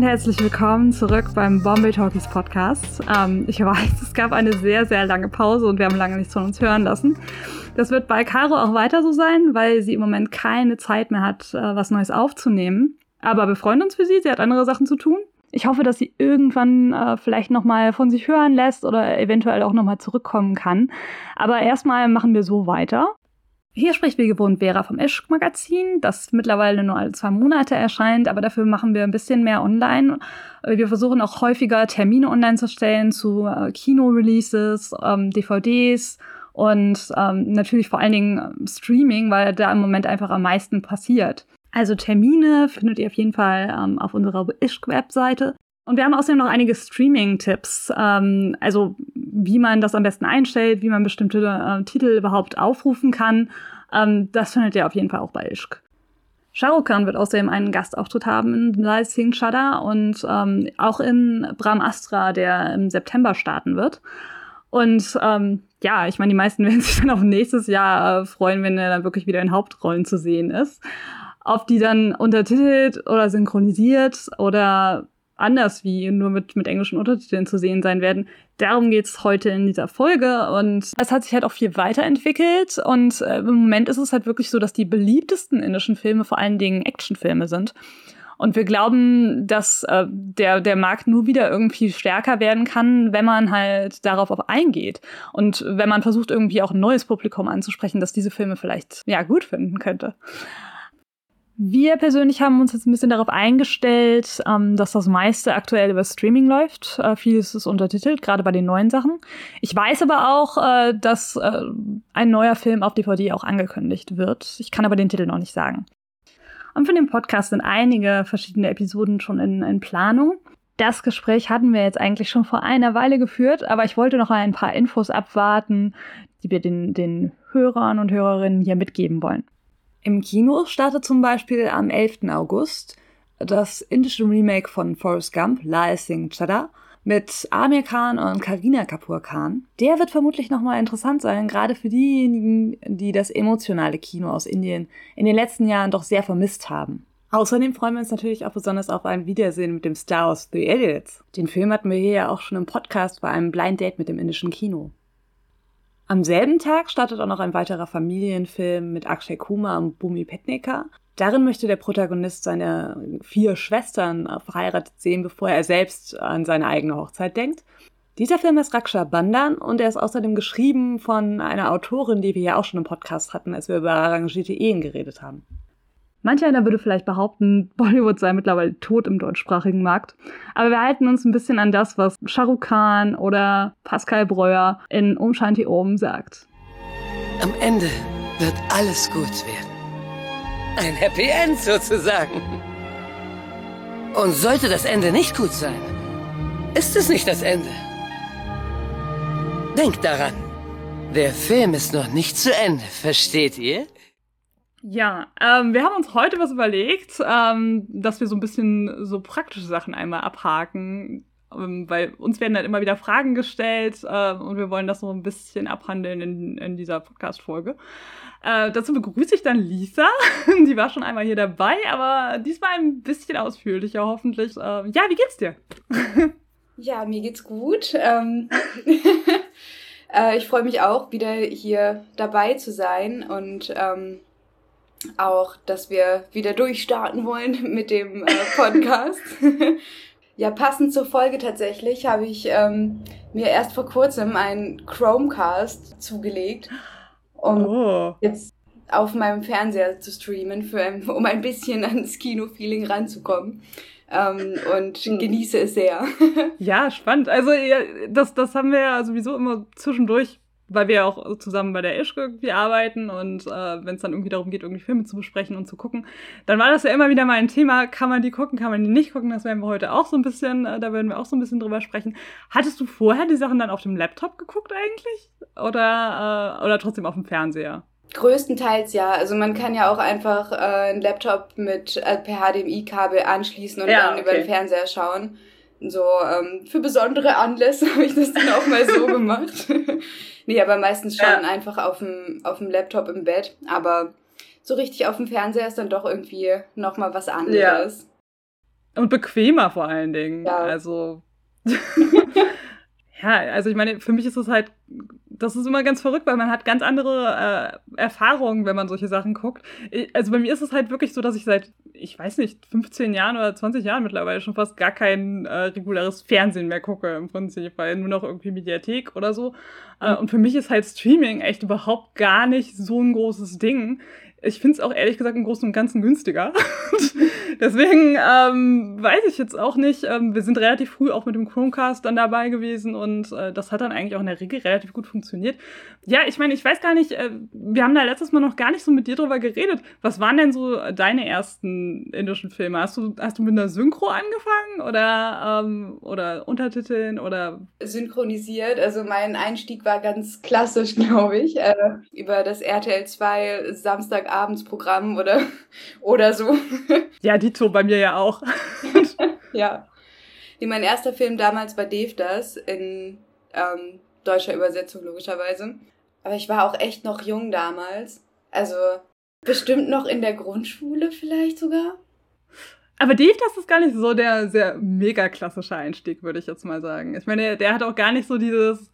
Und herzlich willkommen zurück beim Bombay Talkies Podcast. Ähm, ich weiß, es gab eine sehr, sehr lange Pause und wir haben lange nichts von uns hören lassen. Das wird bei Caro auch weiter so sein, weil sie im Moment keine Zeit mehr hat, äh, was Neues aufzunehmen. Aber wir freuen uns für sie. Sie hat andere Sachen zu tun. Ich hoffe, dass sie irgendwann äh, vielleicht noch mal von sich hören lässt oder eventuell auch noch mal zurückkommen kann. Aber erstmal machen wir so weiter. Hier spricht wie gewohnt Vera vom Esch-Magazin, das mittlerweile nur alle zwei Monate erscheint, aber dafür machen wir ein bisschen mehr online. Wir versuchen auch häufiger Termine online zu stellen zu äh, Kino-Releases, ähm, DVDs und ähm, natürlich vor allen Dingen ähm, Streaming, weil da im Moment einfach am meisten passiert. Also Termine findet ihr auf jeden Fall auf unserer Ischk-Webseite. Und wir haben außerdem noch einige Streaming-Tipps, ähm, also wie man das am besten einstellt, wie man bestimmte äh, Titel überhaupt aufrufen kann. Ähm, das findet ihr auf jeden Fall auch bei Ishk. Shahrukh Khan wird außerdem einen Gastauftritt haben in Lal Singh Chada und ähm, auch in Brahm Astra, der im September starten wird. Und ähm, ja, ich meine, die meisten werden sich dann auf nächstes Jahr äh, freuen, wenn er dann wirklich wieder in Hauptrollen zu sehen ist. Ob die dann untertitelt oder synchronisiert oder anders wie nur mit, mit englischen Untertiteln zu sehen sein werden. Darum geht's heute in dieser Folge und es hat sich halt auch viel weiterentwickelt und äh, im Moment ist es halt wirklich so, dass die beliebtesten indischen Filme vor allen Dingen Actionfilme sind. Und wir glauben, dass äh, der, der Markt nur wieder irgendwie stärker werden kann, wenn man halt darauf auch eingeht. Und wenn man versucht, irgendwie auch ein neues Publikum anzusprechen, das diese Filme vielleicht ja gut finden könnte. Wir persönlich haben uns jetzt ein bisschen darauf eingestellt, ähm, dass das meiste aktuell über Streaming läuft. Äh, vieles ist untertitelt, gerade bei den neuen Sachen. Ich weiß aber auch, äh, dass äh, ein neuer Film auf DVD auch angekündigt wird. Ich kann aber den Titel noch nicht sagen. Und für den Podcast sind einige verschiedene Episoden schon in, in Planung. Das Gespräch hatten wir jetzt eigentlich schon vor einer Weile geführt, aber ich wollte noch ein paar Infos abwarten, die wir den, den Hörern und Hörerinnen hier mitgeben wollen. Im Kino startet zum Beispiel am 11. August das indische Remake von Forrest Gump, Lal Singh Chadda, mit Amir Khan und Karina Kapoor Khan. Der wird vermutlich nochmal interessant sein, gerade für diejenigen, die das emotionale Kino aus Indien in den letzten Jahren doch sehr vermisst haben. Außerdem freuen wir uns natürlich auch besonders auf ein Wiedersehen mit dem Star aus The Idiots. Den Film hatten wir hier ja auch schon im Podcast bei einem Blind Date mit dem indischen Kino. Am selben Tag startet auch noch ein weiterer Familienfilm mit Akshay Kumar und Bhumi Petneka. Darin möchte der Protagonist seine vier Schwestern verheiratet sehen, bevor er selbst an seine eigene Hochzeit denkt. Dieser Film ist Raksha Bandan und er ist außerdem geschrieben von einer Autorin, die wir ja auch schon im Podcast hatten, als wir über arrangierte Ehen geredet haben. Manch einer würde vielleicht behaupten, Bollywood sei mittlerweile tot im deutschsprachigen Markt. Aber wir halten uns ein bisschen an das, was Shahrukh Khan oder Pascal Breuer in Om Shanti Om sagt. Am Ende wird alles gut werden. Ein Happy End sozusagen. Und sollte das Ende nicht gut sein, ist es nicht das Ende. Denkt daran, der Film ist noch nicht zu Ende, versteht ihr? Ja, ähm, wir haben uns heute was überlegt, ähm, dass wir so ein bisschen so praktische Sachen einmal abhaken, ähm, weil uns werden dann immer wieder Fragen gestellt äh, und wir wollen das so ein bisschen abhandeln in, in dieser Podcast-Folge. Äh, dazu begrüße ich dann Lisa. Die war schon einmal hier dabei, aber diesmal ein bisschen ausführlicher hoffentlich. Äh, ja, wie geht's dir? ja, mir geht's gut. Ähm äh, ich freue mich auch, wieder hier dabei zu sein und ähm, auch, dass wir wieder durchstarten wollen mit dem äh, Podcast. ja, passend zur Folge tatsächlich habe ich ähm, mir erst vor kurzem einen Chromecast zugelegt, um oh. jetzt auf meinem Fernseher zu streamen, für um ein bisschen ans Kino-Feeling ranzukommen. Ähm, und hm. genieße es sehr. ja, spannend. Also ja, das, das haben wir ja sowieso immer zwischendurch weil wir auch zusammen bei der Ischke irgendwie arbeiten und äh, wenn es dann irgendwie darum geht, irgendwie Filme zu besprechen und zu gucken, dann war das ja immer wieder mal ein Thema, kann man die gucken, kann man die nicht gucken, das werden wir heute auch so ein bisschen, äh, da werden wir auch so ein bisschen drüber sprechen. Hattest du vorher die Sachen dann auf dem Laptop geguckt eigentlich? Oder, äh, oder trotzdem auf dem Fernseher? Größtenteils ja. Also man kann ja auch einfach äh, einen Laptop mit äh, per HDMI-Kabel anschließen und ja, dann okay. über den Fernseher schauen. So, ähm, für besondere Anlässe habe ich das dann auch mal so gemacht. nee, aber meistens schon ja. einfach auf dem, auf dem Laptop im Bett. Aber so richtig auf dem Fernseher ist dann doch irgendwie nochmal was anderes. Und bequemer vor allen Dingen. Ja. Also. ja, also ich meine, für mich ist es halt das ist immer ganz verrückt, weil man hat ganz andere äh, Erfahrungen, wenn man solche Sachen guckt. Ich, also bei mir ist es halt wirklich so, dass ich seit, ich weiß nicht, 15 Jahren oder 20 Jahren mittlerweile schon fast gar kein äh, reguläres Fernsehen mehr gucke im Prinzip, weil nur noch irgendwie Mediathek oder so. Äh, mhm. und für mich ist halt Streaming echt überhaupt gar nicht so ein großes Ding. Ich finde es auch ehrlich gesagt im Großen und Ganzen günstiger. Deswegen ähm, weiß ich jetzt auch nicht. Ähm, wir sind relativ früh auch mit dem Chromecast dann dabei gewesen und äh, das hat dann eigentlich auch in der Regel relativ gut funktioniert. Ja, ich meine, ich weiß gar nicht, äh, wir haben da letztes Mal noch gar nicht so mit dir drüber geredet. Was waren denn so deine ersten indischen Filme? Hast du, hast du mit einer Synchro angefangen oder, ähm, oder Untertiteln oder? Synchronisiert. Also mein Einstieg war ganz klassisch, glaube ich, äh, über das RTL 2 Samstagabendsprogramm oder, oder so. Ja, Dito bei mir ja auch. ja. Wie mein erster Film damals war Devdas in ähm, deutscher Übersetzung logischerweise. Aber ich war auch echt noch jung damals. Also bestimmt noch in der Grundschule vielleicht sogar. Aber Devdas ist gar nicht so der sehr mega klassische Einstieg, würde ich jetzt mal sagen. Ich meine, der, der hat auch gar nicht so dieses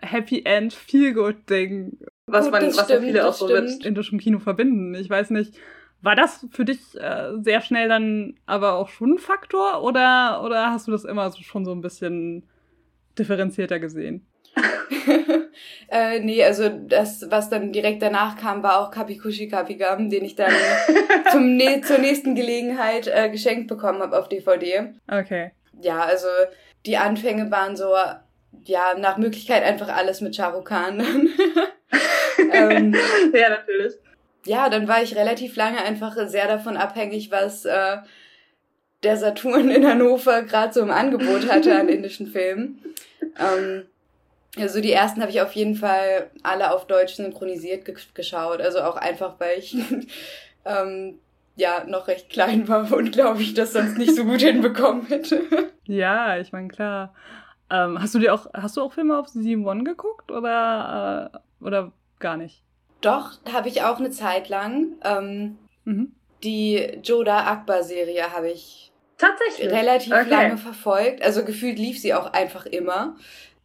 Happy End Feel Good Ding, was Gut, man, was stimmt, ja viele auch so stimmt. mit indischem Kino verbinden. Ich weiß nicht, war das für dich äh, sehr schnell dann aber auch schon ein Faktor oder, oder hast du das immer so schon so ein bisschen differenzierter gesehen? äh, nee, also das, was dann direkt danach kam, war auch Kapikushi Kapigam, den ich dann zum, ne zur nächsten Gelegenheit äh, geschenkt bekommen habe auf DVD. Okay. Ja, also die Anfänge waren so, ja, nach Möglichkeit einfach alles mit Charukan. ähm, ja, natürlich ja, dann war ich relativ lange einfach sehr davon abhängig, was äh, der Saturn in Hannover gerade so im Angebot hatte an indischen Filmen. Ähm, also die ersten habe ich auf jeden Fall alle auf Deutsch synchronisiert ge geschaut. Also auch einfach, weil ich ähm, ja noch recht klein war und glaube ich das sonst nicht so gut hinbekommen hätte. Ja, ich meine klar. Ähm, hast du dir auch hast du auch Filme auf 7 One geguckt oder äh, oder gar nicht? Doch, habe ich auch eine Zeit lang. Ähm, mhm. Die Joda Akbar-Serie habe ich Tatsächlich? relativ okay. lange verfolgt. Also gefühlt lief sie auch einfach immer.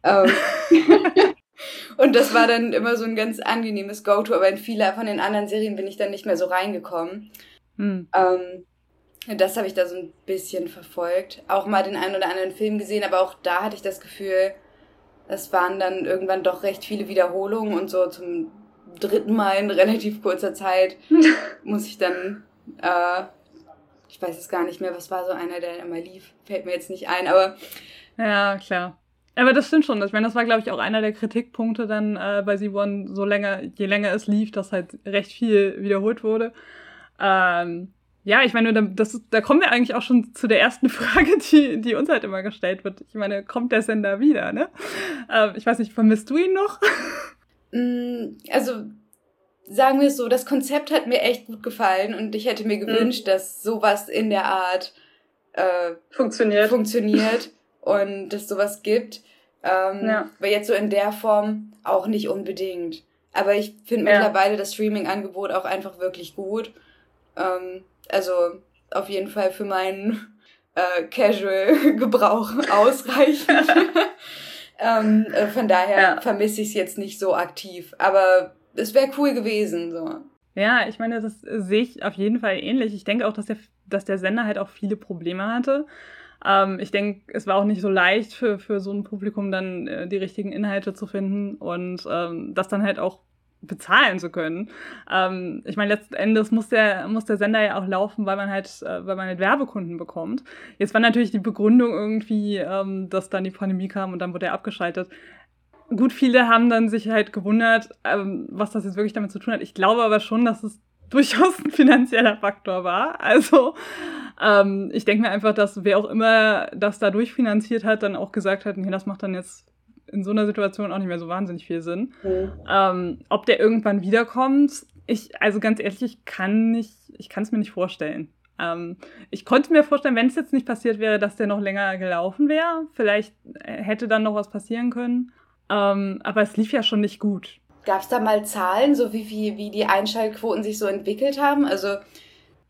Ähm, und das war dann immer so ein ganz angenehmes Go-To, aber in viele von den anderen Serien bin ich dann nicht mehr so reingekommen. Mhm. Ähm, das habe ich da so ein bisschen verfolgt. Auch mal den einen oder anderen Film gesehen, aber auch da hatte ich das Gefühl, es waren dann irgendwann doch recht viele Wiederholungen und so zum dritten Mal in relativ kurzer Zeit muss ich dann, äh, ich weiß es gar nicht mehr, was war so einer, der immer lief, fällt mir jetzt nicht ein, aber. Ja, klar. Aber das stimmt schon. Ich meine, das war, glaube ich, auch einer der Kritikpunkte dann äh, bei Simon, so länger, je länger es lief, dass halt recht viel wiederholt wurde. Ähm, ja, ich meine, das da kommen wir eigentlich auch schon zu der ersten Frage, die, die uns halt immer gestellt wird. Ich meine, kommt der Sender wieder, ne? Ähm, ich weiß nicht, vermisst du ihn noch? Mm, also sagen wir es so, das Konzept hat mir echt gut gefallen und ich hätte mir mhm. gewünscht, mhm. dass sowas in der Art äh, funktioniert. funktioniert und dass sowas gibt. Ähm, ja. Weil jetzt so in der Form auch nicht unbedingt. Aber ich finde ja. mittlerweile das Streaming-Angebot auch einfach wirklich gut. Ähm, also auf jeden Fall für meinen äh, Casual-Gebrauch ausreichend. Ähm, äh, von daher ja. vermisse ich es jetzt nicht so aktiv. Aber es wäre cool gewesen. So. Ja, ich meine, das sehe ich auf jeden Fall ähnlich. Ich denke auch, dass der, dass der Sender halt auch viele Probleme hatte. Ähm, ich denke, es war auch nicht so leicht für, für so ein Publikum dann äh, die richtigen Inhalte zu finden und ähm, das dann halt auch bezahlen zu können. Ähm, ich meine, letzten Endes muss der, muss der Sender ja auch laufen, weil man halt, äh, weil man halt Werbekunden bekommt. Jetzt war natürlich die Begründung irgendwie, ähm, dass dann die Pandemie kam und dann wurde er abgeschaltet. Gut, viele haben dann sich halt gewundert, ähm, was das jetzt wirklich damit zu tun hat. Ich glaube aber schon, dass es durchaus ein finanzieller Faktor war. Also ähm, ich denke mir einfach, dass wer auch immer das da durchfinanziert hat, dann auch gesagt hat, nee, das macht dann jetzt in so einer Situation auch nicht mehr so wahnsinnig viel Sinn. Mhm. Ähm, ob der irgendwann wiederkommt, ich, also ganz ehrlich, ich kann nicht, ich kann es mir nicht vorstellen. Ähm, ich konnte mir vorstellen, wenn es jetzt nicht passiert wäre, dass der noch länger gelaufen wäre. Vielleicht äh, hätte dann noch was passieren können. Ähm, aber es lief ja schon nicht gut. Gab es da mal Zahlen, so wie, wie, wie die Einschaltquoten sich so entwickelt haben? Also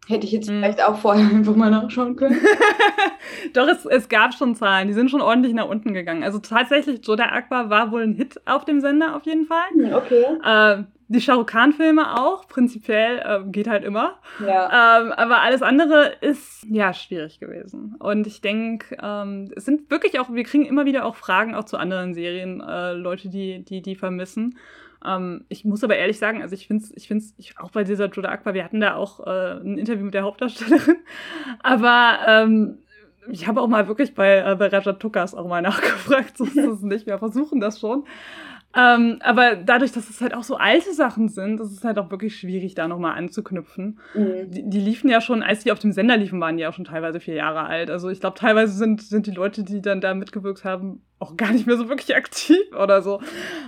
Hätte ich jetzt hm. vielleicht auch vorher einfach mal nachschauen können. Doch, es, es gab schon Zahlen, die sind schon ordentlich nach unten gegangen. Also tatsächlich, Joda Akbar war wohl ein Hit auf dem Sender auf jeden Fall. Hm, okay. Äh, die Shah Rukh Khan-Filme auch, prinzipiell äh, geht halt immer. Ja. Ähm, aber alles andere ist ja schwierig gewesen. Und ich denke, ähm, es sind wirklich auch, wir kriegen immer wieder auch Fragen auch zu anderen Serien, äh, Leute, die, die, die vermissen. Ähm, ich muss aber ehrlich sagen, also ich finde es, ich finde ich, auch bei dieser Joda Akbar, wir hatten da auch äh, ein Interview mit der Hauptdarstellerin, aber ähm, ich habe auch mal wirklich bei, äh, bei Rajat Tukas auch mal nachgefragt, so ist es nicht, wir versuchen das schon. Ähm, aber dadurch, dass es halt auch so alte Sachen sind, ist es halt auch wirklich schwierig, da nochmal anzuknüpfen. Mhm. Die, die, liefen ja schon, als die auf dem Sender liefen, waren die ja schon teilweise vier Jahre alt. Also ich glaube, teilweise sind, sind die Leute, die dann da mitgewirkt haben, auch gar nicht mehr so wirklich aktiv oder so.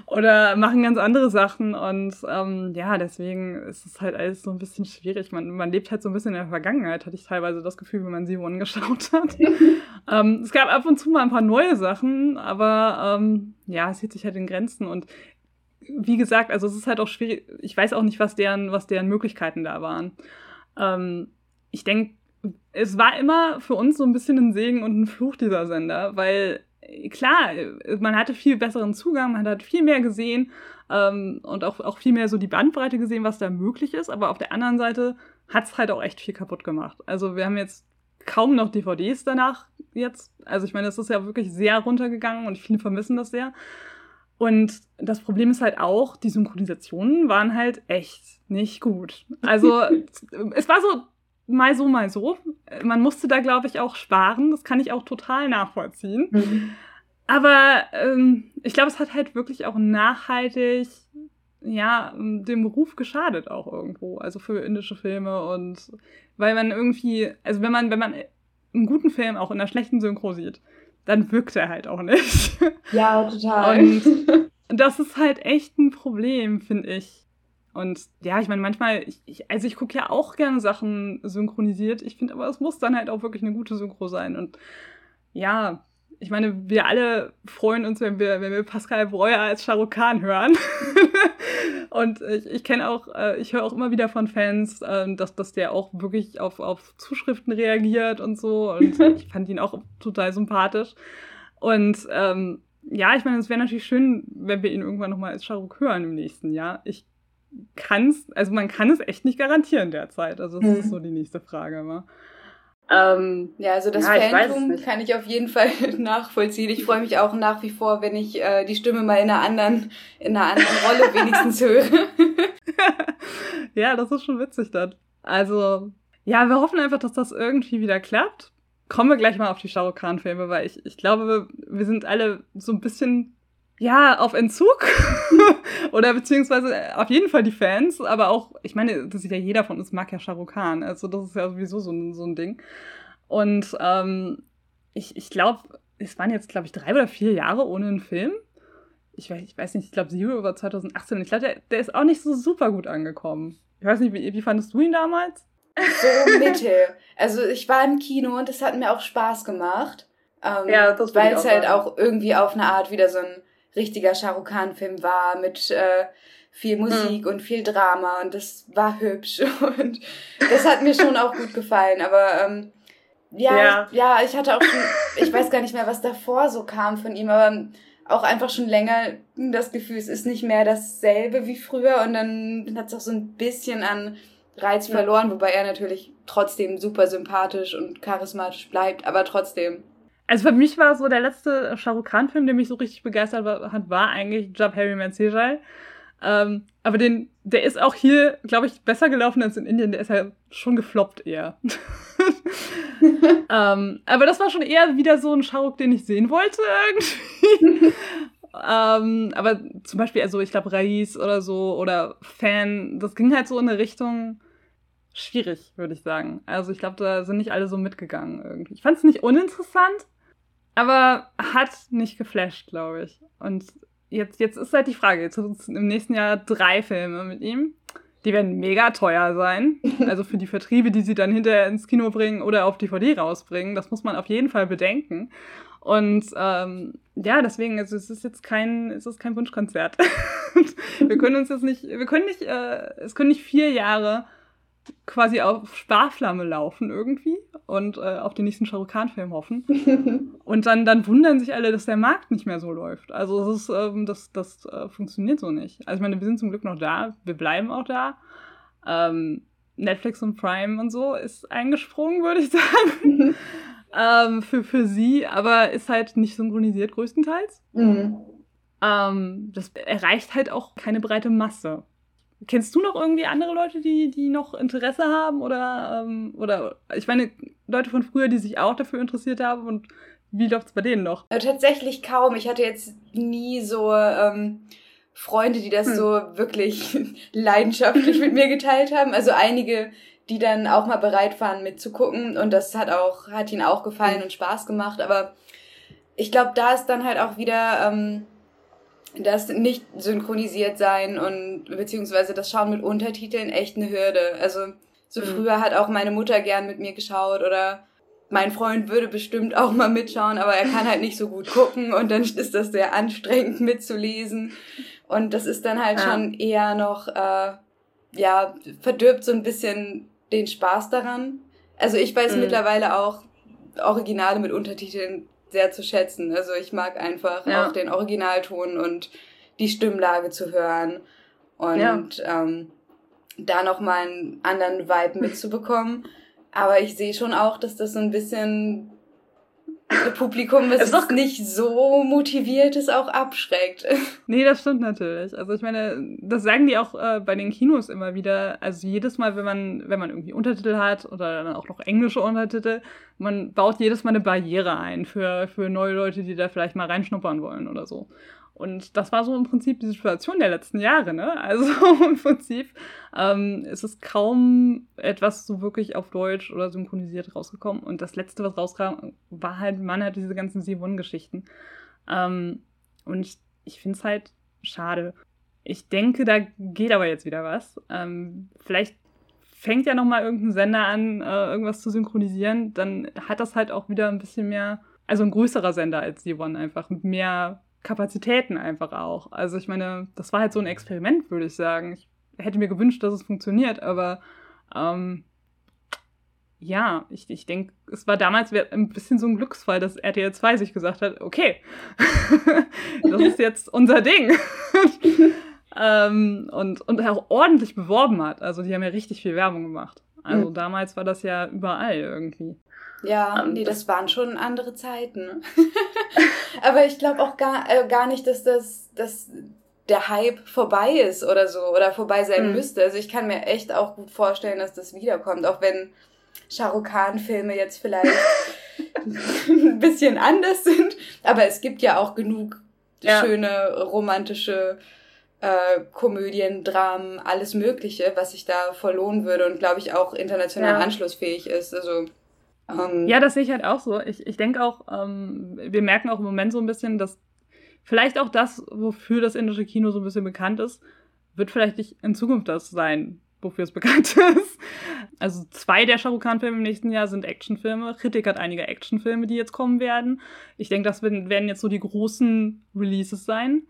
Oder machen ganz andere Sachen. Und ähm, ja, deswegen ist es halt alles so ein bisschen schwierig. Man, man lebt halt so ein bisschen in der Vergangenheit, hatte ich teilweise das Gefühl, wenn man sie One geschaut hat. ähm, es gab ab und zu mal ein paar neue Sachen, aber ähm, ja, es hielt sich halt in Grenzen. Und wie gesagt, also es ist halt auch schwierig. Ich weiß auch nicht, was deren, was deren Möglichkeiten da waren. Ähm, ich denke, es war immer für uns so ein bisschen ein Segen und ein Fluch dieser Sender, weil klar, man hatte viel besseren Zugang, man hat viel mehr gesehen ähm, und auch, auch viel mehr so die Bandbreite gesehen, was da möglich ist. Aber auf der anderen Seite hat es halt auch echt viel kaputt gemacht. Also wir haben jetzt kaum noch DVDs danach jetzt. Also ich meine, es ist ja wirklich sehr runtergegangen und viele vermissen das sehr. Und das Problem ist halt auch, die Synchronisationen waren halt echt nicht gut. Also es war so mal so, mal so. Man musste da, glaube ich, auch sparen. Das kann ich auch total nachvollziehen. Mhm. Aber ähm, ich glaube, es hat halt wirklich auch nachhaltig ja, dem Ruf geschadet auch irgendwo. Also für indische Filme und weil man irgendwie, also wenn man, wenn man einen guten Film auch in einer schlechten Synchro sieht, dann wirkt er halt auch nicht. Ja, total. Und das ist halt echt ein Problem, finde ich. Und ja, ich meine, manchmal, ich, ich, also ich gucke ja auch gerne Sachen synchronisiert. Ich finde aber, es muss dann halt auch wirklich eine gute Synchro sein. Und ja, ich meine, wir alle freuen uns, wenn wir, wenn wir Pascal Breuer als Khan hören. und ich, ich kenne auch, äh, ich höre auch immer wieder von Fans, äh, dass, dass der auch wirklich auf, auf Zuschriften reagiert und so. Und ich fand ihn auch total sympathisch. Und ähm, ja, ich meine, es wäre natürlich schön, wenn wir ihn irgendwann nochmal als Shah Rukh hören im nächsten Jahr. Ich kann es, also man kann es echt nicht garantieren derzeit. Also das mhm. ist so die nächste Frage immer. Ähm, ja, also das ja, Phantom kann ich auf jeden Fall nachvollziehen. Ich freue mich auch nach wie vor, wenn ich äh, die Stimme mal in einer anderen, in einer anderen Rolle wenigstens höre. ja, das ist schon witzig dann. Also, ja, wir hoffen einfach, dass das irgendwie wieder klappt. Kommen wir gleich mal auf die Shah Rukh Khan Filme, weil ich, ich glaube, wir sind alle so ein bisschen ja, auf Entzug. Oder beziehungsweise auf jeden Fall die Fans, aber auch, ich meine, das sieht ja jeder von uns, mag ja Shah Rukh Khan. Also das ist ja sowieso so ein, so ein Ding. Und ähm, ich, ich glaube, es waren jetzt, glaube ich, drei oder vier Jahre ohne einen Film. Ich weiß, ich weiß nicht, ich glaube, Zero war 2018. Ich glaube, der, der ist auch nicht so super gut angekommen. Ich weiß nicht, wie, wie fandest du ihn damals? So mittel. Also ich war im Kino und es hat mir auch Spaß gemacht. Ähm, ja, das Weil es halt auch irgendwie auf eine Art wieder so ein richtiger Shah Rukh Khan Film war mit äh, viel Musik mhm. und viel Drama und das war hübsch und das hat mir schon auch gut gefallen, aber ähm, ja, ja, ja, ich hatte auch schon, ich weiß gar nicht mehr, was davor so kam von ihm, aber auch einfach schon länger das Gefühl, es ist nicht mehr dasselbe wie früher und dann hat es auch so ein bisschen an Reiz verloren, wobei er natürlich trotzdem super sympathisch und charismatisch bleibt, aber trotzdem. Also für mich war so der letzte Shah Rukh Khan Film, der mich so richtig begeistert hat, war eigentlich Jab Harry Manchejal. Ähm, aber den, der ist auch hier, glaube ich, besser gelaufen als in Indien. Der ist ja schon gefloppt eher. ähm, aber das war schon eher wieder so ein Shahrukh, den ich sehen wollte irgendwie. ähm, aber zum Beispiel, also ich glaube, Rais oder so oder Fan, das ging halt so in eine Richtung schwierig, würde ich sagen. Also ich glaube, da sind nicht alle so mitgegangen irgendwie. Ich fand es nicht uninteressant, aber hat nicht geflasht, glaube ich. Und jetzt, jetzt ist halt die Frage, jetzt sind es im nächsten Jahr drei Filme mit ihm. Die werden mega teuer sein. Also für die Vertriebe, die sie dann hinterher ins Kino bringen oder auf DVD rausbringen. Das muss man auf jeden Fall bedenken. Und ähm, ja, deswegen, also es ist jetzt kein, es ist kein Wunschkonzert. wir können uns jetzt nicht, wir können nicht, äh, es können nicht vier Jahre quasi auf Sparflamme laufen irgendwie und äh, auf den nächsten Shah Khan-Film hoffen. und dann, dann wundern sich alle, dass der Markt nicht mehr so läuft. Also das, ist, ähm, das, das äh, funktioniert so nicht. Also ich meine, wir sind zum Glück noch da, wir bleiben auch da. Ähm, Netflix und Prime und so ist eingesprungen, würde ich sagen. ähm, für, für sie, aber ist halt nicht synchronisiert größtenteils. Mhm. Ähm, das erreicht halt auch keine breite Masse. Kennst du noch irgendwie andere Leute, die, die noch Interesse haben? Oder, ähm, oder ich meine, Leute von früher, die sich auch dafür interessiert haben und wie läuft es bei denen noch? Äh, tatsächlich kaum. Ich hatte jetzt nie so ähm, Freunde, die das hm. so wirklich leidenschaftlich mit mir geteilt haben. Also einige, die dann auch mal bereit waren mitzugucken und das hat auch, hat ihnen auch gefallen hm. und Spaß gemacht. Aber ich glaube, da ist dann halt auch wieder ähm, das nicht synchronisiert sein und beziehungsweise das Schauen mit Untertiteln echt eine Hürde. Also so mhm. früher hat auch meine Mutter gern mit mir geschaut oder mein Freund würde bestimmt auch mal mitschauen, aber er kann halt nicht so gut gucken und dann ist das sehr anstrengend mitzulesen. Und das ist dann halt ja. schon eher noch, äh, ja, verdirbt so ein bisschen den Spaß daran. Also ich weiß mhm. mittlerweile auch Originale mit Untertiteln sehr zu schätzen. Also ich mag einfach ja. auch den Originalton und die Stimmlage zu hören und ja. ähm, da nochmal einen anderen Vibe mitzubekommen. Aber ich sehe schon auch, dass das so ein bisschen Publikum, was ist nicht so motiviert ist, auch abschreckt. Nee, das stimmt natürlich. Also ich meine, das sagen die auch äh, bei den Kinos immer wieder. Also jedes Mal, wenn man, wenn man irgendwie Untertitel hat oder dann auch noch englische Untertitel, man baut jedes Mal eine Barriere ein für, für neue Leute, die da vielleicht mal reinschnuppern wollen oder so. Und das war so im Prinzip die Situation der letzten Jahre, ne? Also im Prinzip ähm, ist es kaum etwas so wirklich auf Deutsch oder synchronisiert rausgekommen. Und das letzte, was rauskam, war halt, man hat diese ganzen Sivon-Geschichten. Ähm, und ich, finde es halt schade. Ich denke, da geht aber jetzt wieder was. Ähm, vielleicht fängt ja noch mal irgendein Sender an, äh, irgendwas zu synchronisieren. Dann hat das halt auch wieder ein bisschen mehr, also ein größerer Sender als Sivon einfach, mit mehr Kapazitäten einfach auch. Also ich meine, das war halt so ein Experiment, würde ich sagen. Ich hätte mir gewünscht, dass es funktioniert, aber ähm, ja, ich, ich denke, es war damals ein bisschen so ein Glücksfall, dass RTL 2 sich gesagt hat, okay, das ist jetzt unser Ding. ähm, und, und auch ordentlich beworben hat. Also die haben ja richtig viel Werbung gemacht. Also mhm. damals war das ja überall irgendwie. Ja, um, nee, das waren schon andere Zeiten. Aber ich glaube auch gar, äh, gar nicht, dass das, dass der Hype vorbei ist oder so oder vorbei sein mhm. müsste. Also ich kann mir echt auch gut vorstellen, dass das wiederkommt, auch wenn Shahrukh Khan Filme jetzt vielleicht ein bisschen anders sind. Aber es gibt ja auch genug ja. schöne romantische äh, Komödien, Dramen, alles Mögliche, was sich da verlohnen würde und glaube ich auch international ja. anschlussfähig ist. Also ähm, ja, das sehe ich halt auch so. Ich, ich denke auch, ähm, wir merken auch im Moment so ein bisschen, dass vielleicht auch das, wofür das indische Kino so ein bisschen bekannt ist, wird vielleicht nicht in Zukunft das sein, wofür es bekannt ist. Also zwei der Shah Khan-Filme im nächsten Jahr sind Actionfilme. Kritik hat einige Actionfilme, die jetzt kommen werden. Ich denke, das werden jetzt so die großen Releases sein.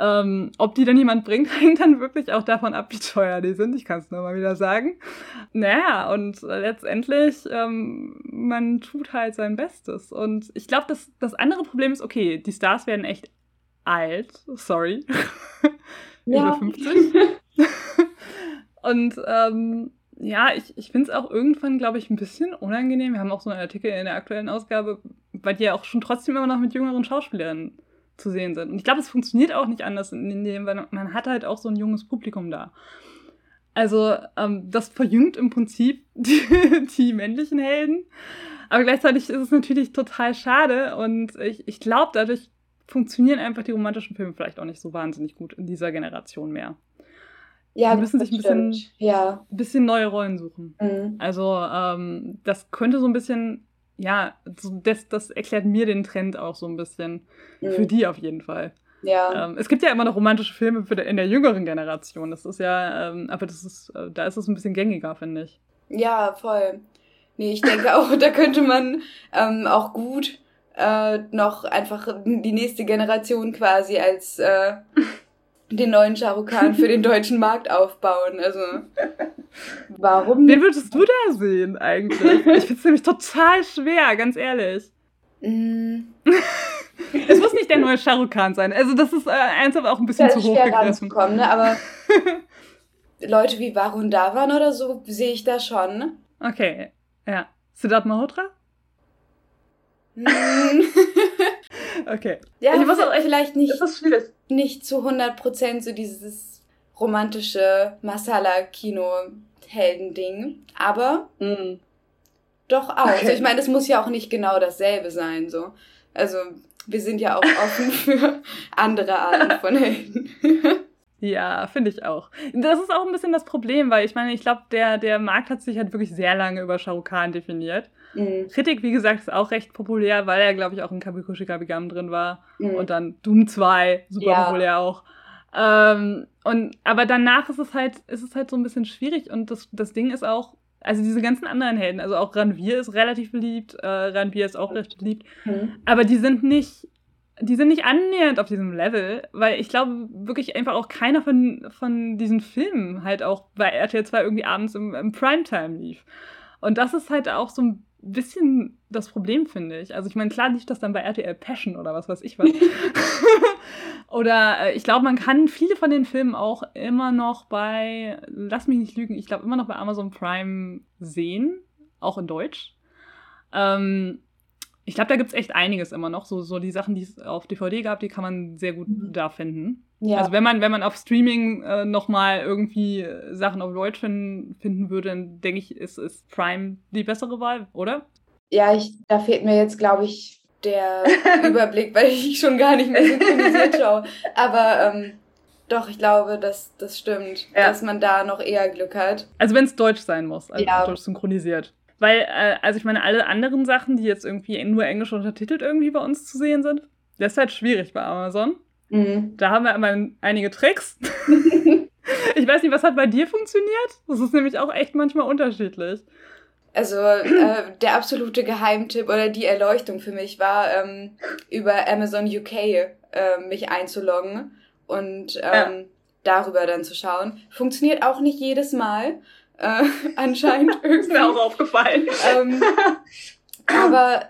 Ähm, ob die dann jemand bringt, hängt dann wirklich auch davon ab, wie teuer die sind. Ich kann es nur mal wieder sagen. Naja, und letztendlich, ähm, man tut halt sein Bestes. Und ich glaube, das, das andere Problem ist, okay, die Stars werden echt alt. Sorry. Über 50. und ähm, ja, ich, ich finde es auch irgendwann, glaube ich, ein bisschen unangenehm. Wir haben auch so einen Artikel in der aktuellen Ausgabe, weil die ja auch schon trotzdem immer noch mit jüngeren Schauspielerinnen zu sehen sind. Und ich glaube, es funktioniert auch nicht anders in dem, weil man hat halt auch so ein junges Publikum da. Also ähm, das verjüngt im Prinzip die, die, männlichen Helden. Aber gleichzeitig ist es natürlich total schade und ich, ich glaube, dadurch funktionieren einfach die romantischen Filme vielleicht auch nicht so wahnsinnig gut in dieser Generation mehr. Ja, die müssen sich ein bisschen, ja. bisschen neue Rollen suchen. Mhm. Also ähm, das könnte so ein bisschen ja, das, das erklärt mir den Trend auch so ein bisschen. Mhm. Für die auf jeden Fall. Ja. Ähm, es gibt ja immer noch romantische Filme für in der jüngeren Generation. Das ist ja, ähm, aber das ist, äh, da ist es ein bisschen gängiger, finde ich. Ja, voll. Nee, ich denke auch, da könnte man ähm, auch gut äh, noch einfach die nächste Generation quasi als äh, den neuen Shahrukh Khan für den deutschen Markt aufbauen. Also, warum Wen würdest du da sehen eigentlich? Ich finde es nämlich total schwer, ganz ehrlich. Mm. es muss nicht der neue Shahrukh Khan sein. Also, das ist äh, ernsthaft auch ein bisschen zu hoch gegriffen. Ne? Aber Leute wie Varun Dhawan oder so sehe ich da schon. Ne? Okay, ja. Siddharth Malhotra? Mm. okay. Ja, ich muss auch vielleicht nicht, nicht zu 100% so dieses romantische Masala-Kino-Helden-Ding. Aber mm. doch auch. Okay. Also ich meine, es muss ja auch nicht genau dasselbe sein. so. Also wir sind ja auch offen für andere Arten von Helden. Ja, finde ich auch. Das ist auch ein bisschen das Problem, weil ich meine, ich glaube, der, der Markt hat sich halt wirklich sehr lange über Shah Rukh Khan definiert. Mhm. Kritik, wie gesagt, ist auch recht populär, weil er, glaube ich, auch in Kabikushi Kabigam drin war. Mhm. Und dann Doom 2, super ja. populär auch. Ähm, und, aber danach ist es halt, ist es halt so ein bisschen schwierig und das, das Ding ist auch, also diese ganzen anderen Helden, also auch Ranvir ist relativ beliebt, äh, Ranvir ist auch recht beliebt, mhm. aber die sind nicht, die sind nicht annähernd auf diesem Level, weil ich glaube wirklich einfach auch keiner von, von diesen Filmen halt auch bei RTL 2 irgendwie abends im, im Primetime lief. Und das ist halt auch so ein bisschen das Problem, finde ich. Also ich meine, klar lief das dann bei RTL Passion oder was weiß ich was. oder äh, ich glaube, man kann viele von den Filmen auch immer noch bei, lass mich nicht lügen, ich glaube immer noch bei Amazon Prime sehen, auch in Deutsch. Ähm, ich glaube, da gibt es echt einiges immer noch. So, so die Sachen, die es auf DVD gab, die kann man sehr gut mhm. da finden. Ja. Also wenn man, wenn man auf Streaming äh, nochmal irgendwie Sachen auf Deutsch finden, finden würde, dann denke ich, ist, ist Prime die bessere Wahl, oder? Ja, ich, da fehlt mir jetzt, glaube ich, der Überblick, weil ich schon gar nicht mehr synchronisiert schaue. Aber ähm, doch, ich glaube, dass das stimmt, ja. dass man da noch eher Glück hat. Also wenn es Deutsch sein muss, also ja. Deutsch synchronisiert. Weil, äh, also ich meine, alle anderen Sachen, die jetzt irgendwie nur englisch untertitelt irgendwie bei uns zu sehen sind, das ist halt schwierig bei Amazon. Mhm. Da haben wir immer einige Tricks. ich weiß nicht, was hat bei dir funktioniert? Das ist nämlich auch echt manchmal unterschiedlich. Also äh, der absolute Geheimtipp oder die Erleuchtung für mich war, ähm, über Amazon UK äh, mich einzuloggen und ähm, ja. darüber dann zu schauen. Funktioniert auch nicht jedes Mal, äh, anscheinend. ist mir auch aufgefallen. Ähm, aber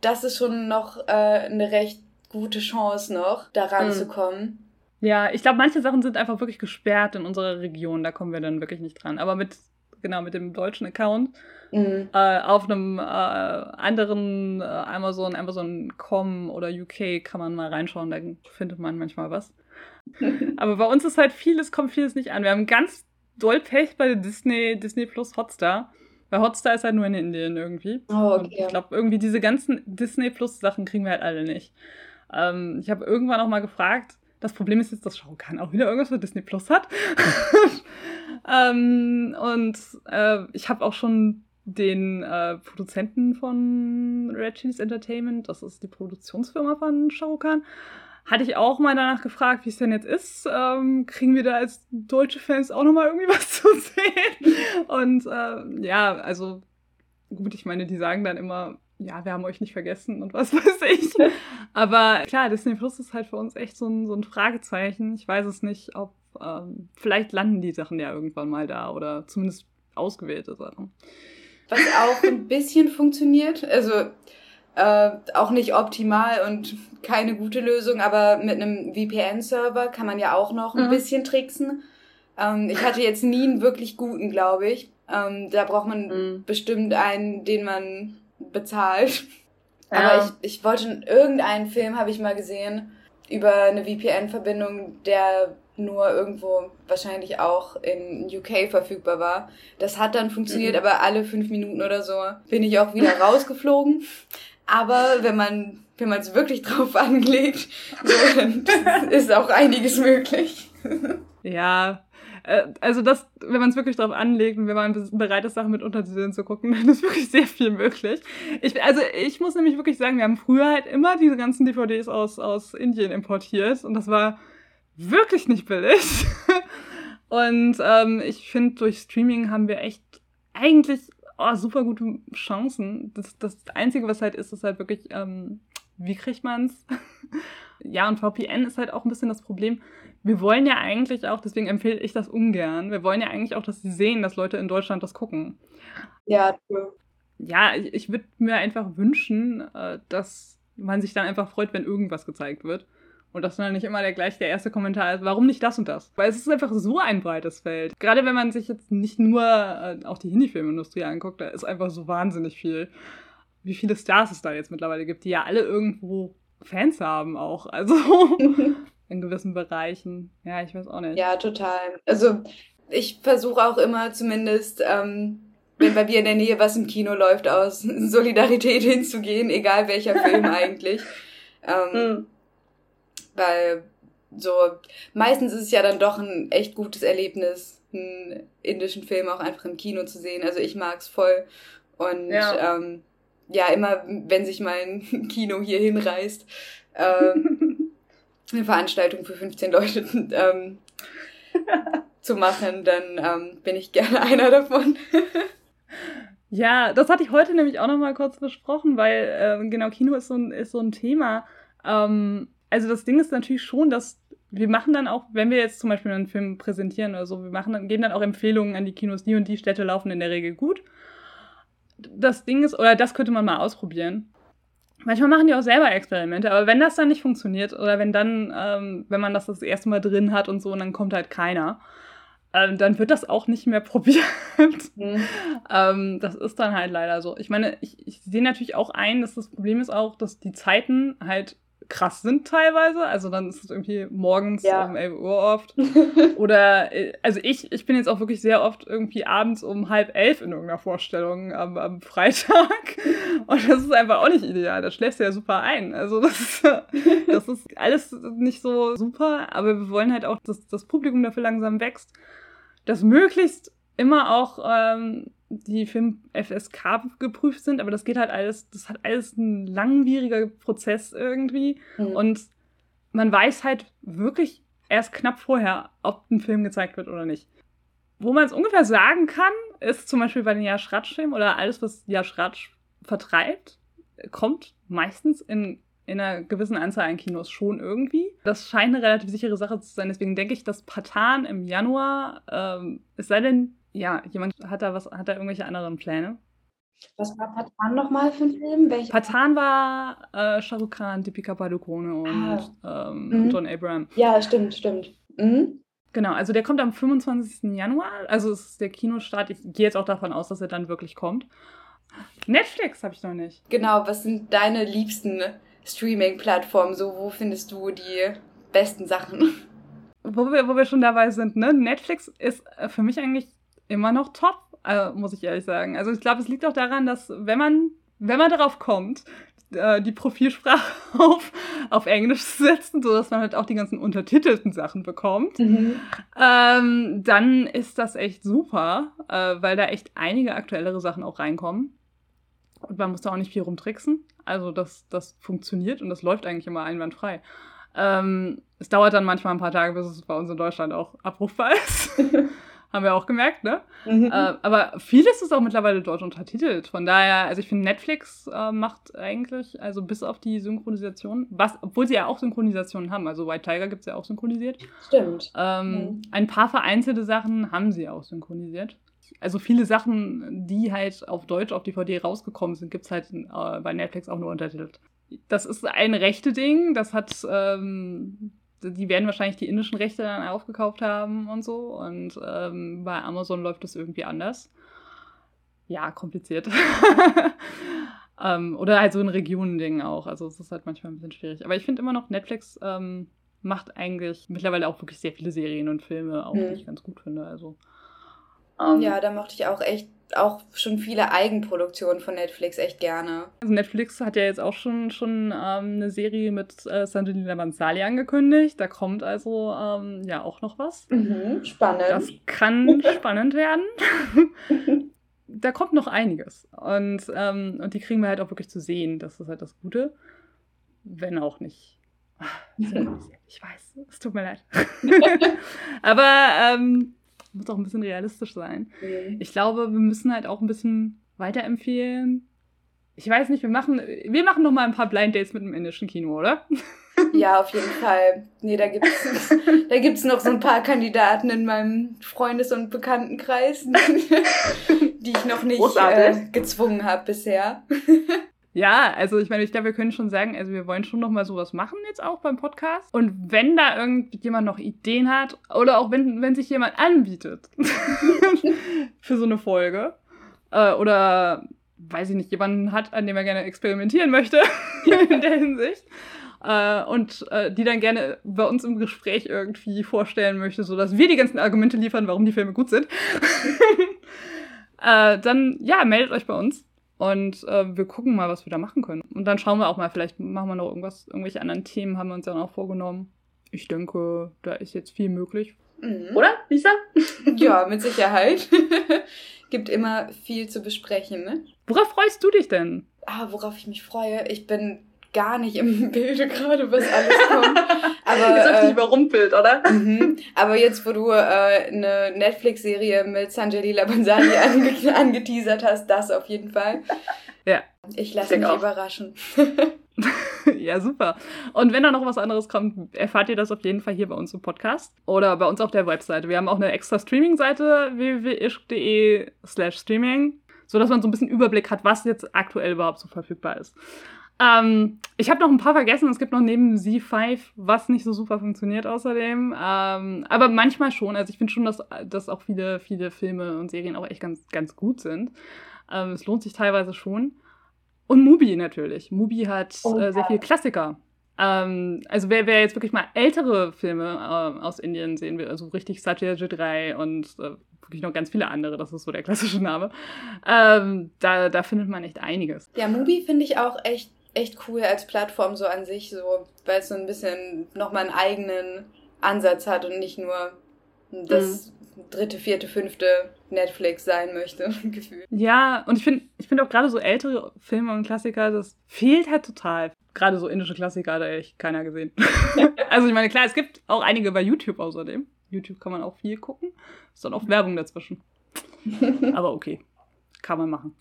das ist schon noch äh, eine recht gute Chance noch, da ranzukommen. Mhm. Ja, ich glaube, manche Sachen sind einfach wirklich gesperrt in unserer Region. Da kommen wir dann wirklich nicht dran. Aber mit, genau, mit dem deutschen Account mhm. äh, auf einem äh, anderen äh, Amazon, Amazon.com oder UK kann man mal reinschauen. Da findet man manchmal was. Aber bei uns ist halt vieles, kommt vieles nicht an. Wir haben ganz doll Pech bei Disney, Disney Plus Hotstar. Weil Hotstar ist halt nur in Indien irgendwie. Oh, okay. Und ich glaube, irgendwie diese ganzen Disney Plus Sachen kriegen wir halt alle nicht. Ähm, ich habe irgendwann auch mal gefragt, das Problem ist jetzt, dass Shao Kahn auch wieder irgendwas für Disney Plus hat. ähm, und äh, ich habe auch schon den äh, Produzenten von Reggie's Entertainment, das ist die Produktionsfirma von Shao Kahn, hatte ich auch mal danach gefragt, wie es denn jetzt ist. Ähm, kriegen wir da als deutsche Fans auch nochmal irgendwie was zu sehen? Und äh, ja, also gut, ich meine, die sagen dann immer, ja, wir haben euch nicht vergessen und was weiß ich. Aber klar, Disney Plus ist halt für uns echt so ein, so ein Fragezeichen. Ich weiß es nicht, ob ähm, vielleicht landen die Sachen ja irgendwann mal da oder zumindest ausgewählte Sachen. Was auch ein bisschen funktioniert, also äh, auch nicht optimal und keine gute Lösung, aber mit einem VPN-Server kann man ja auch noch ein mhm. bisschen tricksen. Ähm, ich hatte jetzt nie einen wirklich guten, glaube ich. Ähm, da braucht man mhm. bestimmt einen, den man bezahlt. Ja. Aber ich, ich wollte irgendeinen Film, habe ich mal gesehen, über eine VPN-Verbindung, der nur irgendwo wahrscheinlich auch in UK verfügbar war. Das hat dann funktioniert, mhm. aber alle fünf Minuten oder so bin ich auch wieder rausgeflogen. Aber wenn man wenn man es wirklich drauf anlegt, so, dann ist auch einiges möglich. Ja, äh, also das, wenn man es wirklich drauf anlegt und wenn man bereit ist, Sachen mit Untertiteln zu gucken, dann ist wirklich sehr viel möglich. Ich, also ich muss nämlich wirklich sagen, wir haben früher halt immer diese ganzen DVDs aus, aus Indien importiert und das war wirklich nicht billig. Und ähm, ich finde, durch Streaming haben wir echt eigentlich oh, super gute Chancen. Das, das Einzige, was halt ist, ist halt wirklich ähm, wie kriegt man es? ja, und VPN ist halt auch ein bisschen das Problem. Wir wollen ja eigentlich auch, deswegen empfehle ich das ungern, wir wollen ja eigentlich auch, dass sie sehen, dass Leute in Deutschland das gucken. Ja, true. Ja, ich, ich würde mir einfach wünschen, äh, dass man sich dann einfach freut, wenn irgendwas gezeigt wird. Und dass dann nicht immer der gleich der erste Kommentar ist, warum nicht das und das? Weil es ist einfach so ein breites Feld. Gerade wenn man sich jetzt nicht nur äh, auch die Hindi-Filmindustrie anguckt, da ist einfach so wahnsinnig viel. Wie viele Stars es da jetzt mittlerweile gibt, die ja alle irgendwo Fans haben auch. Also in gewissen Bereichen. Ja, ich weiß auch nicht. Ja, total. Also ich versuche auch immer zumindest, ähm, wenn bei mir in der Nähe was im Kino läuft, aus Solidarität hinzugehen, egal welcher Film eigentlich. Ähm, hm. Weil so, meistens ist es ja dann doch ein echt gutes Erlebnis, einen indischen Film auch einfach im Kino zu sehen. Also ich mag's voll. Und ja, ähm, ja immer, wenn sich mein Kino hier hinreißt, ähm, eine Veranstaltung für 15 Leute ähm, zu machen, dann ähm, bin ich gerne einer davon. ja, das hatte ich heute nämlich auch noch mal kurz besprochen, weil äh, genau Kino ist so ein, ist so ein Thema. Ähm, also das Ding ist natürlich schon, dass wir machen dann auch, wenn wir jetzt zum Beispiel einen Film präsentieren oder so, wir machen dann, geben dann auch Empfehlungen an die Kinos, die und die Städte laufen in der Regel gut. Das Ding ist, oder das könnte man mal ausprobieren. Manchmal machen die auch selber Experimente, aber wenn das dann nicht funktioniert oder wenn dann, ähm, wenn man das das erste Mal drin hat und so und dann kommt halt keiner, ähm, dann wird das auch nicht mehr probiert. Mhm. ähm, das ist dann halt leider so. Ich meine, ich, ich sehe natürlich auch ein, dass das Problem ist auch, dass die Zeiten halt krass sind teilweise. Also dann ist es irgendwie morgens ja. um 11 Uhr oft. Oder, äh, also ich, ich bin jetzt auch wirklich sehr oft irgendwie abends um halb elf in irgendeiner Vorstellung am, am Freitag. Und das ist einfach auch nicht ideal. Da schläfst du ja super ein. Also das ist, das ist alles nicht so super. Aber wir wollen halt auch, dass das Publikum dafür langsam wächst. Dass möglichst immer auch ähm, die Film FSK geprüft sind, aber das geht halt alles, das hat alles ein langwieriger Prozess irgendwie. Mhm. Und man weiß halt wirklich erst knapp vorher, ob ein Film gezeigt wird oder nicht. Wo man es ungefähr sagen kann, ist zum Beispiel bei den Jaschratsch-Filmen oder alles, was Jaschratsch vertreibt, kommt meistens in, in einer gewissen Anzahl an Kinos schon irgendwie. Das scheint eine relativ sichere Sache zu sein. Deswegen denke ich, dass Patan im Januar, ähm, es sei denn, ja, jemand hat da was, hat da irgendwelche anderen Pläne? Was war Patan nochmal für ein Film? Welche? Patan war äh, Shah Rukh Khan, Deepika Padukone und ah. ähm, mhm. John Abraham. Ja, stimmt, stimmt. Mhm. Genau, also der kommt am 25. Januar. Also es ist der Kinostart. Ich gehe jetzt auch davon aus, dass er dann wirklich kommt. Netflix habe ich noch nicht. Genau, was sind deine liebsten Streaming-Plattformen? So, wo findest du die besten Sachen? Wo wir, wo wir schon dabei sind, ne? Netflix ist äh, für mich eigentlich immer noch top, also, muss ich ehrlich sagen. Also ich glaube, es liegt auch daran, dass wenn man, wenn man darauf kommt, äh, die Profilsprache auf, auf Englisch zu setzen, sodass man halt auch die ganzen untertitelten Sachen bekommt, mhm. ähm, dann ist das echt super, äh, weil da echt einige aktuellere Sachen auch reinkommen. Und man muss da auch nicht viel rumtricksen. Also das, das funktioniert und das läuft eigentlich immer einwandfrei. Ähm, es dauert dann manchmal ein paar Tage, bis es bei uns in Deutschland auch abrufbar ist. Haben wir auch gemerkt, ne? Mhm. Äh, aber vieles ist auch mittlerweile dort untertitelt. Von daher, also ich finde, Netflix äh, macht eigentlich, also bis auf die Synchronisation, was, obwohl sie ja auch Synchronisationen haben, also White Tiger gibt es ja auch synchronisiert. Stimmt. Ähm, mhm. Ein paar vereinzelte Sachen haben sie auch synchronisiert. Also viele Sachen, die halt auf Deutsch auf DVD rausgekommen sind, gibt es halt äh, bei Netflix auch nur untertitelt. Das ist ein rechte Ding, das hat ähm, die werden wahrscheinlich die indischen Rechte dann aufgekauft haben und so. Und ähm, bei Amazon läuft das irgendwie anders. Ja, kompliziert. ähm, oder halt so ein Regionending auch. Also es ist halt manchmal ein bisschen schwierig. Aber ich finde immer noch, Netflix ähm, macht eigentlich mittlerweile auch wirklich sehr viele Serien und Filme, auch mhm. die ich ganz gut finde. Also, ähm, ja, da mochte ich auch echt auch schon viele Eigenproduktionen von Netflix echt gerne. Also Netflix hat ja jetzt auch schon, schon ähm, eine Serie mit äh, Sanjana Bansali angekündigt. Da kommt also ähm, ja auch noch was. Mhm, spannend. Das kann spannend werden. da kommt noch einiges. Und, ähm, und die kriegen wir halt auch wirklich zu sehen. Das ist halt das Gute. Wenn auch nicht. Ich weiß, es tut mir leid. Aber ähm, muss auch ein bisschen realistisch sein. Mhm. Ich glaube, wir müssen halt auch ein bisschen weiterempfehlen, ich weiß nicht, wir machen, wir machen noch mal ein paar Blind Dates mit dem indischen Kino, oder? Ja, auf jeden Fall. Nee, da gibt's, da gibt's noch so ein paar Kandidaten in meinem Freundes- und Bekanntenkreis, die ich noch nicht äh, gezwungen habe bisher. Ja, also ich meine, ich glaube, wir können schon sagen, also wir wollen schon noch mal sowas machen jetzt auch beim Podcast. Und wenn da irgendjemand noch Ideen hat oder auch wenn, wenn sich jemand anbietet für so eine Folge äh, oder weiß ich nicht, jemanden hat, an dem er gerne experimentieren möchte in der Hinsicht äh, und äh, die dann gerne bei uns im Gespräch irgendwie vorstellen möchte, sodass wir die ganzen Argumente liefern, warum die Filme gut sind, äh, dann ja, meldet euch bei uns. Und äh, wir gucken mal, was wir da machen können. Und dann schauen wir auch mal, vielleicht machen wir noch irgendwas, irgendwelche anderen Themen haben wir uns dann auch vorgenommen. Ich denke, da ist jetzt viel möglich. Mhm. Oder, Lisa? ja, mit Sicherheit. Gibt immer viel zu besprechen, ne? Worauf freust du dich denn? Ah, worauf ich mich freue? Ich bin gar nicht im Bilde gerade, was alles kommt. Aber jetzt äh, überrumpelt, oder? Mhm. Aber jetzt, wo du äh, eine Netflix-Serie mit Sanjay Labanzani ange angeteasert hast, das auf jeden Fall. Ja. Ich lasse mich auch. überraschen. ja, super. Und wenn da noch was anderes kommt, erfahrt ihr das auf jeden Fall hier bei uns im Podcast oder bei uns auf der Webseite. Wir haben auch eine extra Streaming-Seite www.ischk.de slash streaming, sodass man so ein bisschen Überblick hat, was jetzt aktuell überhaupt so verfügbar ist. Ähm, ich habe noch ein paar vergessen. Es gibt noch neben Z5, was nicht so super funktioniert außerdem. Ähm, aber manchmal schon. Also ich finde schon, dass, dass auch viele, viele Filme und Serien auch echt ganz, ganz gut sind. Ähm, es lohnt sich teilweise schon. Und Mubi natürlich. Mubi hat oh, äh, sehr viele Klassiker. Ähm, also wer, wer jetzt wirklich mal ältere Filme äh, aus Indien sehen will, also richtig Satyajit 3 und äh, wirklich noch ganz viele andere, das ist so der klassische Name, ähm, da, da findet man echt einiges. Ja, Mubi finde ich auch echt echt cool als Plattform so an sich, so, weil es so ein bisschen nochmal einen eigenen Ansatz hat und nicht nur das mhm. dritte, vierte, fünfte Netflix sein möchte, gefühlt. Ja, und ich finde ich finde auch gerade so ältere Filme und Klassiker, das fehlt halt total. Gerade so indische Klassiker hat echt keiner gesehen. also ich meine, klar, es gibt auch einige bei YouTube außerdem. YouTube kann man auch viel gucken. Ist dann auch Werbung dazwischen. Aber okay, kann man machen.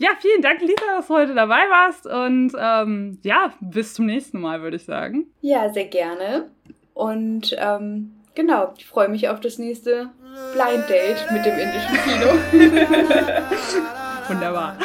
Ja, vielen Dank, Lisa, dass du heute dabei warst. Und ähm, ja, bis zum nächsten Mal, würde ich sagen. Ja, sehr gerne. Und ähm, genau, ich freue mich auf das nächste Blind Date mit dem indischen Kino. Wunderbar.